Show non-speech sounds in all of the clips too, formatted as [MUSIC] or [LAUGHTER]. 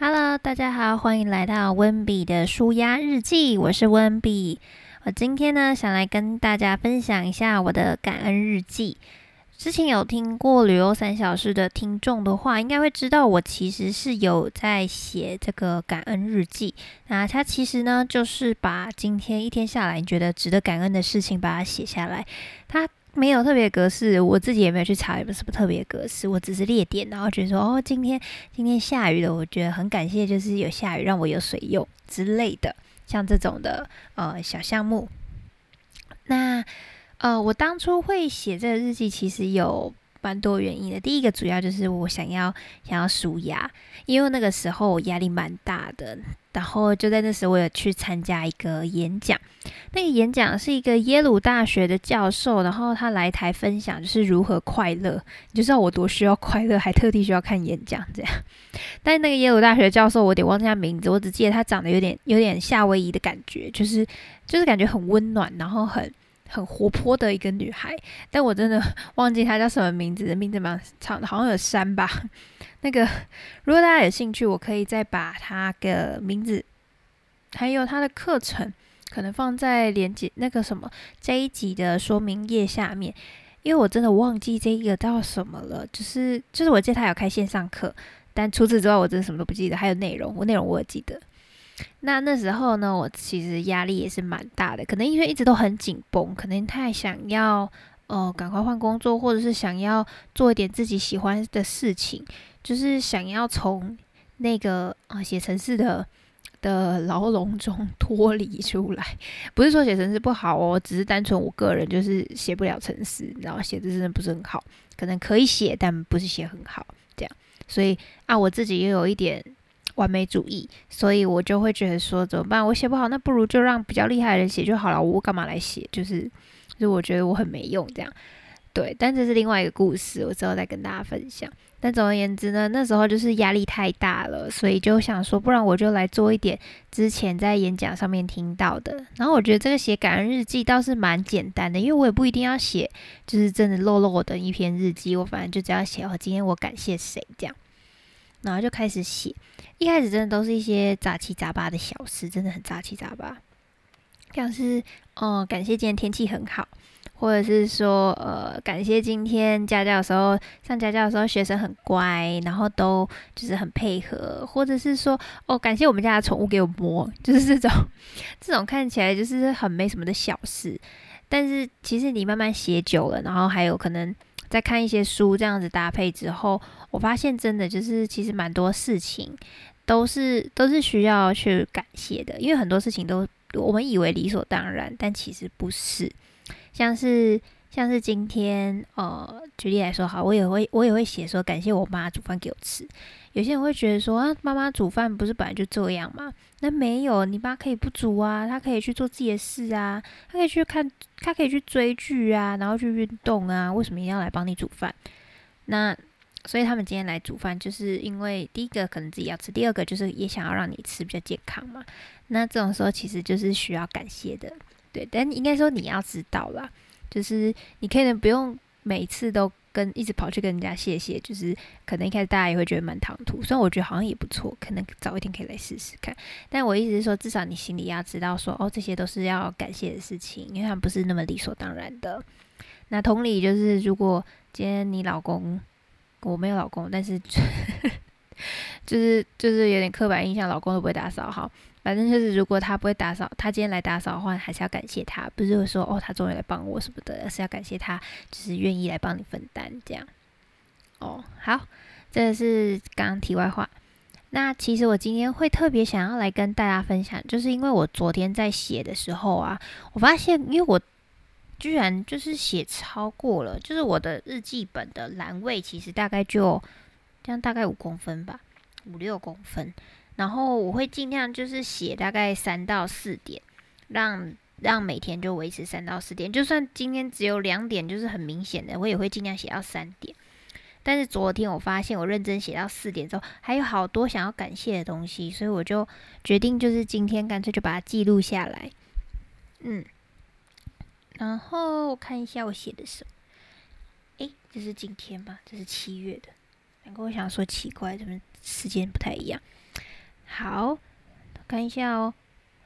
Hello，大家好，欢迎来到温比的舒压日记，我是温比。我今天呢，想来跟大家分享一下我的感恩日记。之前有听过旅游三小时的听众的话，应该会知道我其实是有在写这个感恩日记。那它其实呢，就是把今天一天下来你觉得值得感恩的事情，把它写下来。它没有特别格式，我自己也没有去查有没有什么特别格式，我只是列点，然后觉得说哦，今天今天下雨了，我觉得很感谢，就是有下雨让我有水用之类的，像这种的呃小项目。那呃，我当初会写这个日记，其实有蛮多原因的。第一个主要就是我想要想要舒压，因为那个时候我压力蛮大的。然后就在那时，我有去参加一个演讲。那个演讲是一个耶鲁大学的教授，然后他来台分享就是如何快乐。你就知道我多需要快乐，还特地需要看演讲这样。但是那个耶鲁大学教授，我得忘记他名字，我只记得他长得有点有点夏威夷的感觉，就是就是感觉很温暖，然后很很活泼的一个女孩。但我真的 [LAUGHS] 忘记她叫什么名字，名字蛮长的，好像有山吧。那个，如果大家有兴趣，我可以再把她的名字，还有她的课程，可能放在连接那个什么这一集的说明页下面，因为我真的忘记这一个叫什么了。就是就是，我记得他有开线上课，但除此之外，我真的什么都不记得。还有内容，我内容我也记得。那那时候呢，我其实压力也是蛮大的，可能因为一直都很紧绷，可能太想要呃赶快换工作，或者是想要做一点自己喜欢的事情。就是想要从那个啊写程式的的牢笼中 [LAUGHS] 脱离出来，不是说写程式不好哦，只是单纯我个人就是写不了程式，然后写的真的不是很好，可能可以写，但不是写很好这样。所以啊，我自己也有一点完美主义，所以我就会觉得说怎么办？我写不好，那不如就让比较厉害的人写就好了，我干嘛来写？就是就我觉得我很没用这样。对，但这是另外一个故事，我之后再跟大家分享。但总而言之呢，那时候就是压力太大了，所以就想说，不然我就来做一点之前在演讲上面听到的。然后我觉得这个写感恩日记倒是蛮简单的，因为我也不一定要写，就是真的漏漏的一篇日记，我反正就只要写哦，今天我感谢谁这样，然后就开始写。一开始真的都是一些杂七杂八的小事，真的很杂七杂八，像是哦，感谢今天天气很好。或者是说，呃，感谢今天家教的时候上家教的时候学生很乖，然后都就是很配合，或者是说，哦，感谢我们家的宠物给我摸，就是这种，这种看起来就是很没什么的小事，但是其实你慢慢写久了，然后还有可能在看一些书这样子搭配之后，我发现真的就是其实蛮多事情都是都是需要去感谢的，因为很多事情都我们以为理所当然，但其实不是。像是像是今天，呃，举例来说，好，我也会我也会写说感谢我妈煮饭给我吃。有些人会觉得说啊，妈妈煮饭不是本来就这样吗？那没有，你妈可以不煮啊，她可以去做自己的事啊，她可以去看，她可以去追剧啊，然后去运动啊，为什么一定要来帮你煮饭？那所以他们今天来煮饭，就是因为第一个可能自己要吃，第二个就是也想要让你吃比较健康嘛。那这种时候其实就是需要感谢的。对，但应该说你要知道啦，就是你可以不用每次都跟一直跑去跟人家谢谢，就是可能一开始大家也会觉得蛮唐突，虽然我觉得好像也不错，可能早一天可以来试试看。但我意思是说，至少你心里要知道说，哦，这些都是要感谢的事情，因为他们不是那么理所当然的。那同理，就是如果今天你老公，我没有老公，但是 [LAUGHS] 就是就是有点刻板印象，老公都不会打扫哈。反正就是，如果他不会打扫，他今天来打扫的话，还是要感谢他，不是会说哦，他终于来帮我什么的，而是要感谢他，就是愿意来帮你分担这样。哦，好，这是刚刚题外话。那其实我今天会特别想要来跟大家分享，就是因为我昨天在写的时候啊，我发现，因为我居然就是写超过了，就是我的日记本的栏位其实大概就这样，大概五公分吧，五六公分。然后我会尽量就是写大概三到四点，让让每天就维持三到四点。就算今天只有两点，就是很明显的，我也会尽量写到三点。但是昨天我发现我认真写到四点之后，还有好多想要感谢的东西，所以我就决定就是今天干脆就把它记录下来。嗯，然后看一下我写的什么。诶，这是今天吧？这是七月的。难怪我想说奇怪，怎么时间不太一样？好，看一下哦。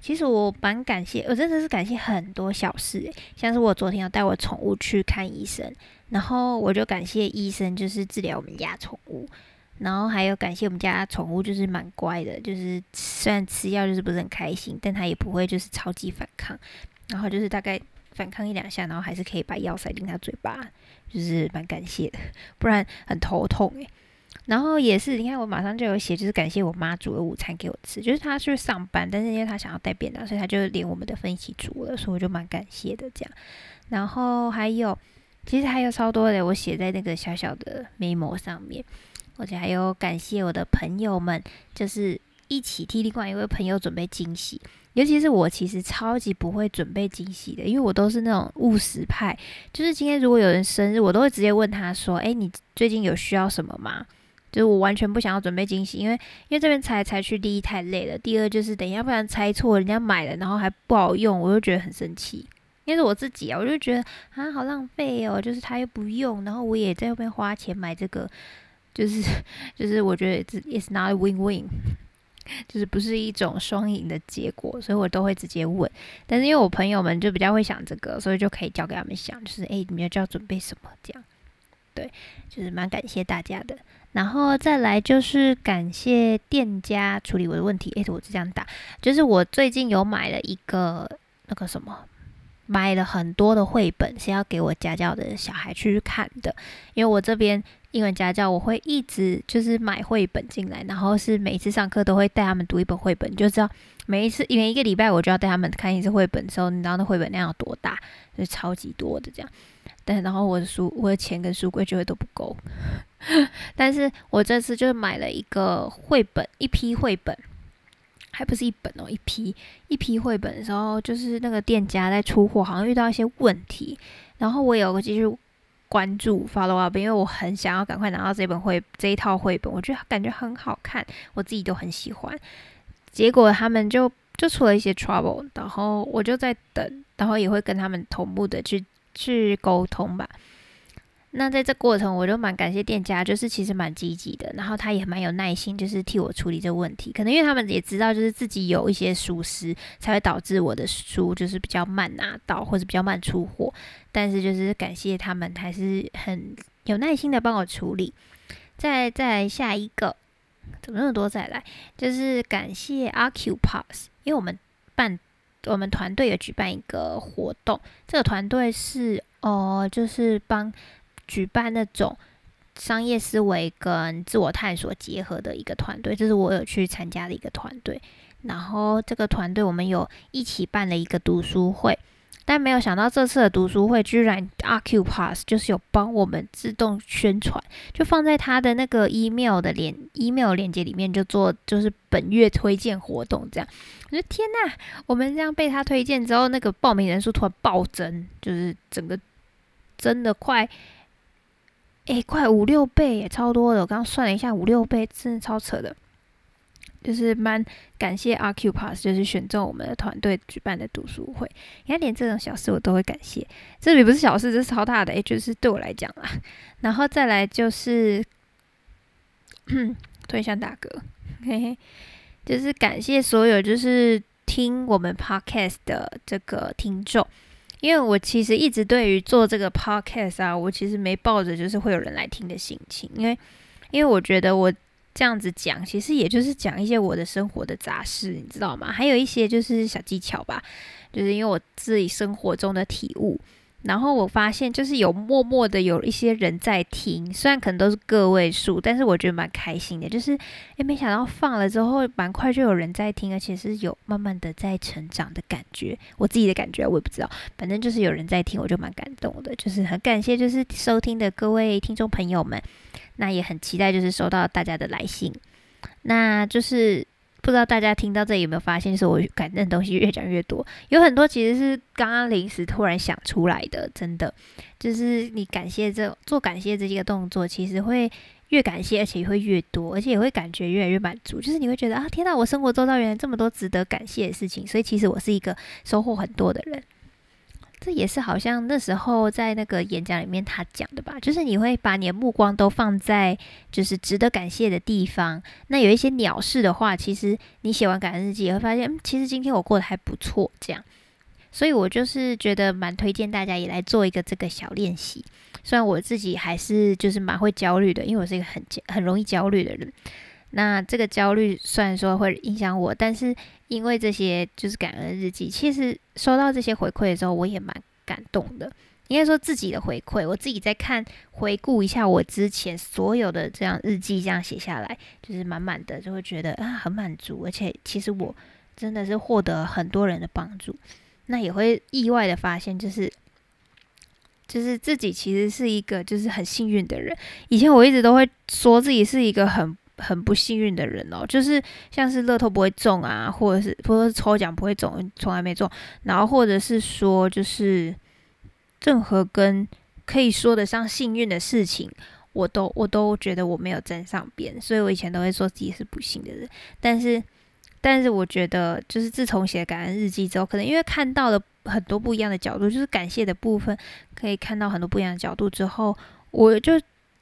其实我蛮感谢，我真的是感谢很多小事诶，像是我昨天要带我宠物去看医生，然后我就感谢医生，就是治疗我们家宠物，然后还有感谢我们家宠物，就是蛮乖的，就是虽然吃药就是不是很开心，但它也不会就是超级反抗，然后就是大概反抗一两下，然后还是可以把药塞进它嘴巴，就是蛮感谢的，不然很头痛诶。然后也是，你看我马上就有写，就是感谢我妈煮了午餐给我吃。就是她去上班，但是因为她想要带便当，所以她就连我们的分一起煮了，所以我就蛮感谢的这样。然后还有，其实还有超多的，我写在那个小小的 memo 上面。而且还有感谢我的朋友们，就是一起替另外一位朋友准备惊喜。尤其是我其实超级不会准备惊喜的，因为我都是那种务实派。就是今天如果有人生日，我都会直接问他说：“哎，你最近有需要什么吗？”就是我完全不想要准备惊喜，因为因为这边猜猜去，第一太累了，第二就是等一下不然猜错，人家买了然后还不好用，我就觉得很生气。因为是我自己啊，我就觉得啊好浪费哦，就是他又不用，然后我也在后面花钱买这个，就是就是我觉得 it's not win win，[LAUGHS] 就是不是一种双赢的结果，所以我都会直接问。但是因为我朋友们就比较会想这个，所以就可以交给他们想，就是诶，你们就要准备什么这样。对，就是蛮感谢大家的，然后再来就是感谢店家处理我的问题。诶，我是这样打，就是我最近有买了一个那个什么，买了很多的绘本是要给我家教的小孩去看的，因为我这边英文家教我会一直就是买绘本进来，然后是每一次上课都会带他们读一本绘本，就知道每一次每一个礼拜我就要带他们看一次绘本的时候，你知道那绘本量有多大，就超级多的这样。然后我的书，我的钱跟书柜就会都不够。[LAUGHS] 但是我这次就买了一个绘本，一批绘本，还不是一本哦，一批一批绘本的时候，就是那个店家在出货，好像遇到一些问题。然后我有个继续关注 follow up，因为我很想要赶快拿到这本绘这一套绘本，我觉得感觉很好看，我自己都很喜欢。结果他们就就出了一些 trouble，然后我就在等，然后也会跟他们同步的去。去沟通吧。那在这过程，我就蛮感谢店家，就是其实蛮积极的，然后他也蛮有耐心，就是替我处理这个问题。可能因为他们也知道，就是自己有一些疏失，才会导致我的书就是比较慢拿到，或者比较慢出货。但是就是感谢他们，还是很有耐心的帮我处理。再再下一个，怎么那么多？再来，就是感谢阿 Q Pass，因为我们办。我们团队有举办一个活动，这个团队是哦，就是帮举办那种商业思维跟自我探索结合的一个团队，这是我有去参加的一个团队。然后这个团队我们有一起办了一个读书会。但没有想到这次的读书会居然 a Q Pass 就是有帮我们自动宣传，就放在他的那个 email 的连 email 链接里面，就做就是本月推荐活动这样。我觉得天呐，我们这样被他推荐之后，那个报名人数突然暴增，就是整个真的快，哎，快五六倍也超多的。我刚刚算了一下，五六倍真的超扯的。就是蛮感谢阿 Q Pass，就是选中我们的团队举办的读书会。你看，连这种小事我都会感谢，这也不是小事，这是超大的，诶就是对我来讲啦。然后再来就是推向大哥，嘿嘿，就是感谢所有就是听我们 Podcast 的这个听众，因为我其实一直对于做这个 Podcast 啊，我其实没抱着就是会有人来听的心情，因为因为我觉得我。这样子讲，其实也就是讲一些我的生活的杂事，你知道吗？还有一些就是小技巧吧，就是因为我自己生活中的体悟。然后我发现，就是有默默的有一些人在听，虽然可能都是个位数，但是我觉得蛮开心的。就是诶，没想到放了之后，蛮快就有人在听，而且是有慢慢的在成长的感觉。我自己的感觉我也不知道，反正就是有人在听，我就蛮感动的。就是很感谢，就是收听的各位听众朋友们。那也很期待，就是收到大家的来信。那就是不知道大家听到这里有没有发现，就是我感的东西越讲越多，有很多其实是刚刚临时突然想出来的。真的，就是你感谢这做感谢这些个动作，其实会越感谢，而且会越多，而且也会感觉越来越满足。就是你会觉得啊，天呐，我生活周遭原来这么多值得感谢的事情，所以其实我是一个收获很多的人。这也是好像那时候在那个演讲里面他讲的吧，就是你会把你的目光都放在就是值得感谢的地方。那有一些鸟事的话，其实你写完感恩日记也会发现，嗯，其实今天我过得还不错。这样，所以我就是觉得蛮推荐大家也来做一个这个小练习。虽然我自己还是就是蛮会焦虑的，因为我是一个很很容易焦虑的人。那这个焦虑虽然说会影响我，但是因为这些就是感恩日记，其实收到这些回馈的时候，我也蛮感动的。应该说自己的回馈，我自己在看回顾一下我之前所有的这样日记，这样写下来，就是满满的，就会觉得啊很满足，而且其实我真的是获得很多人的帮助。那也会意外的发现，就是就是自己其实是一个就是很幸运的人。以前我一直都会说自己是一个很。很不幸运的人哦，就是像是乐透不会中啊，或者是或者是抽奖不会中，从来没中，然后或者是说就是任何跟可以说得上幸运的事情，我都我都觉得我没有沾上边，所以我以前都会说自己是不幸的人。但是但是我觉得，就是自从写感恩日记之后，可能因为看到了很多不一样的角度，就是感谢的部分可以看到很多不一样的角度之后，我就。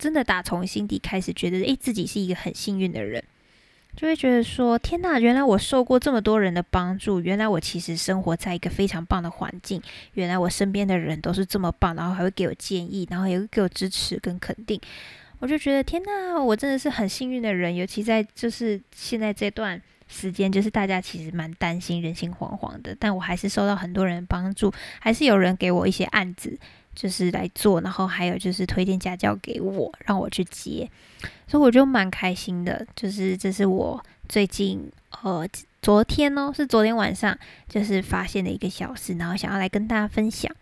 真的打从心底开始觉得，诶，自己是一个很幸运的人，就会觉得说，天呐，原来我受过这么多人的帮助，原来我其实生活在一个非常棒的环境，原来我身边的人都是这么棒，然后还会给我建议，然后也会给我支持跟肯定，我就觉得天呐，我真的是很幸运的人，尤其在就是现在这段时间，就是大家其实蛮担心、人心惶惶的，但我还是受到很多人帮助，还是有人给我一些案子。就是来做，然后还有就是推荐家教给我，让我去接，所以我就蛮开心的。就是这是我最近呃昨天哦，是昨天晚上就是发现的一个小事，然后想要来跟大家分享。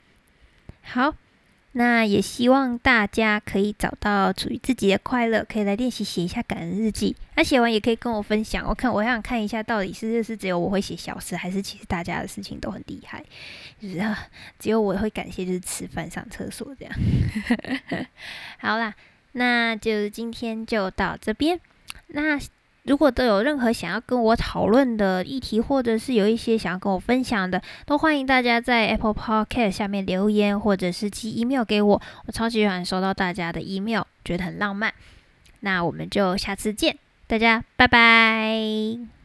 好。那也希望大家可以找到属于自己的快乐，可以来练习写一下感恩日记。那写完也可以跟我分享。我看我想看一下，到底是是只有我会写小事，还是其实大家的事情都很厉害？就是只有我会感谢，就是吃饭、上厕所这样。[LAUGHS] 好啦，那就今天就到这边。那。如果都有任何想要跟我讨论的议题，或者是有一些想要跟我分享的，都欢迎大家在 Apple Podcast 下面留言，或者是寄 email 给我。我超级喜欢收到大家的 email，觉得很浪漫。那我们就下次见，大家拜拜。